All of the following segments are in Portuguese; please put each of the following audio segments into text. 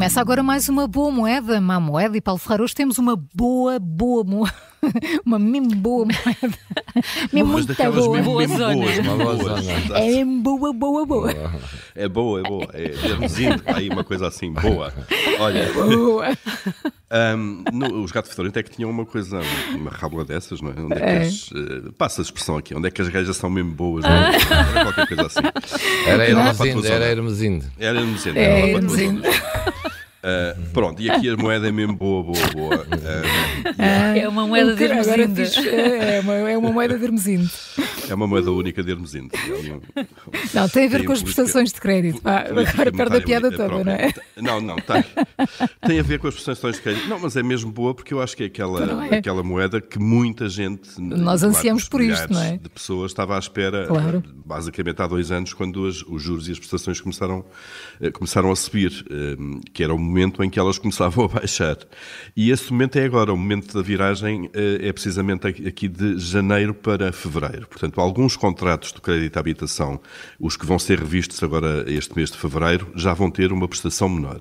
Começa agora mais uma boa moeda, má moeda e Paulo Ferreira. Hoje temos uma boa, boa moeda. uma mesmo boa moeda. mesmo Mas muito boa. mesmo, Boa mesmo zona. boas. É mesmo boa, boa, boa. É boa, é boa. É dermezinho, aí uma coisa assim, boa. Olha, Boa. ahm, no- os gatos fedorento é que tinham uma coisa, uma rábula dessas, não é? Onde é que É. as, eh, passa a expressão aqui, onde é que as gajas são mesmo boas, não é? Era qualquer coisa assim. Era Era lá para a Hermesinde, tua era zona. Hermesinde. Era Hermesinde, É, era Hermesinde. Ah, pronto, e aqui a moeda é mesmo boa, boa, boa. Ah, É uma moeda de fiz, é, é uma, é uma moeda de Hermesinde. É uma moeda única de Hermesinde. É um- Não, tem a ver Tem com as prestações de crédito. Pá, política agora perde a piada toda, não é? própria. Não, não, tem. Tem a ver com as prestações de crédito. Não, mas é mesmo boa porque eu acho que é aquela, é? aquela moeda que muita gente. Nós ansiamos por isto, não é? De pessoas estava à espera, Claro. eh, basicamente há dois anos, quando as- os juros e as prestações começaram, eh, começaram a subir, eh, que era o momento em que elas começavam a baixar. E esse momento é agora, o momento da viragem é precisamente aqui aqui de janeiro para fevereiro. Portanto, alguns contratos de crédito à habitação, os que vão ser revistos agora este mês de fevereiro, já vão ter uma prestação menor.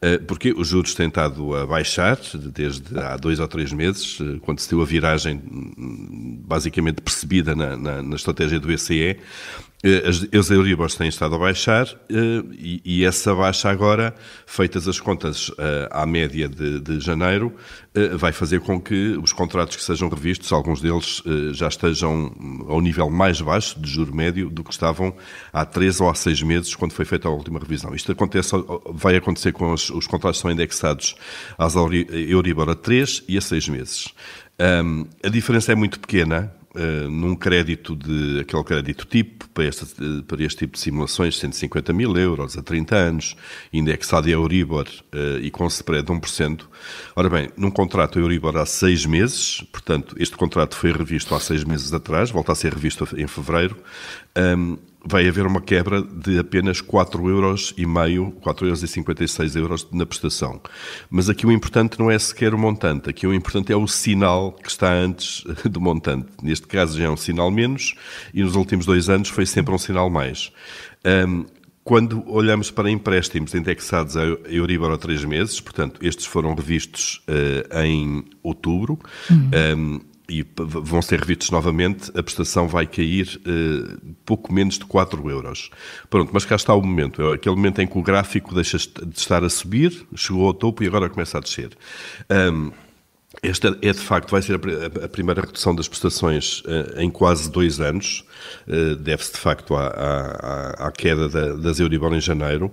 Eh, Porque os juros têm estado a baixar desde há dois ou três meses, eh, quando se deu a viragem hum, basicamente percebida na, na- na estratégia do BCE. Eh, As, as Euribors têm estado a baixar eh, e, e essa baixa agora, feitas as contas eh, à média de, de janeiro, vai fazer com que os contratos que sejam revistos, alguns deles já estejam ao nível mais baixo de juro médio do que estavam há três ou há seis meses, quando foi feita a última revisão. Isto acontece, vai acontecer com os, os contratos que são indexados às Euri- Euribor a três e a seis meses. Ahm, a diferença é muito pequena, Uh, num crédito de aquele crédito tipo para este, para este tipo de simulações, 150 mil euros a 30 anos, indexado a Euribor uh, e com spread de 1%. Ora bem, num contrato Euribor há seis meses, portanto, este contrato foi revisto há seis meses atrás, volta a ser revisto em fevereiro, um, vai haver uma quebra de apenas 4 euros e meio, 4 euros e 56 euros na prestação. Mas aqui o importante não é sequer o montante, aqui o importante é o sinal que está antes do montante. Neste caso já é um sinal menos e nos últimos dois anos foi sempre um sinal mais. Um, quando olhamos para empréstimos indexados a Euribor a três meses, portanto, estes foram revistos uh, em outubro, um, e vão ser revistos novamente, a prestação vai cair eh, pouco menos de 4 euros. Pronto, mas cá está o momento. É aquele momento em que o gráfico deixa de estar a subir, chegou ao topo e agora começa a descer. Ahm, esta é de facto, vai ser a pri- a primeira redução das prestações eh, em quase dois anos. Eh, Deve-se de facto à, à- à- queda da- das Euribor em janeiro.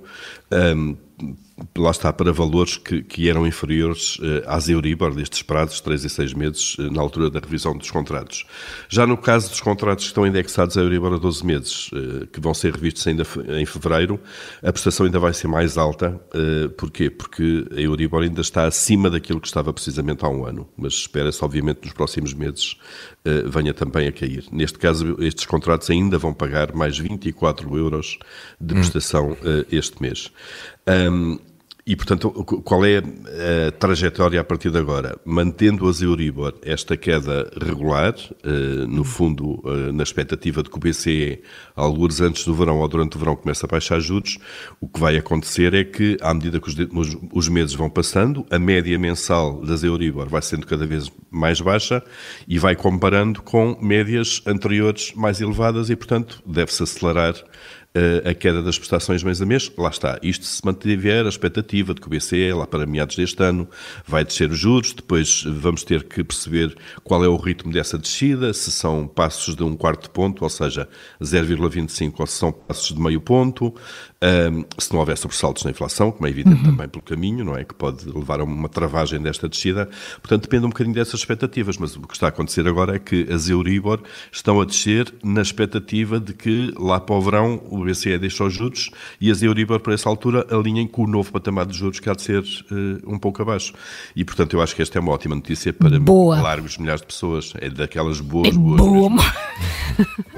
Lá está para valores que, que eram inferiores eh, às Euribor destes prazos, 3 e 6 meses, eh, na altura da revisão dos contratos. Já no caso dos contratos que estão indexados a Euribor a 12 meses, eh, que vão ser revistos ainda em fevereiro, a prestação ainda vai ser mais alta. eh, Porquê? Porque a Euribor ainda está acima daquilo que estava precisamente há um ano, mas espera-se obviamente nos próximos meses venha também a cair. Neste caso, estes contratos ainda vão pagar mais 24 euros de prestação eh, este mês. E, portanto, qual é a trajetória a partir de agora? Mantendo as Euribor esta queda regular, eh, no fundo, eh, na expectativa de que o BCE, alguns antes do verão ou durante o verão, comece a baixar juros, o que vai acontecer é que, à medida que os, meses vão passando, a média mensal das Euribor vai sendo cada vez mais baixa e vai comparando com médias anteriores mais elevadas e, portanto, deve-se acelerar a queda das prestações mês a mês, lá está. Isto se mantiver a expectativa de que o BCE, lá para meados deste ano, vai descer os juros, depois vamos ter que perceber qual é o ritmo dessa descida, se são passos de um quarto ponto, ou seja, 0,25, ou se são passos de meio ponto, ehm, se não houver sobressaltos na inflação, como é evidente também pelo caminho, não é? Que pode levar a uma travagem desta descida. Portanto, depende um bocadinho dessas expectativas, mas o que está a acontecer agora é que as Euribor estão a descer na expectativa de que lá para o verão o BCE deixa os juros e as Euribor, para essa altura, alinhem com o novo patamar de juros que há de ser eh, um pouco abaixo. E, portanto, eu acho que esta é uma ótima notícia para Boa. largos milhares de pessoas. É daquelas boas, É boas boa.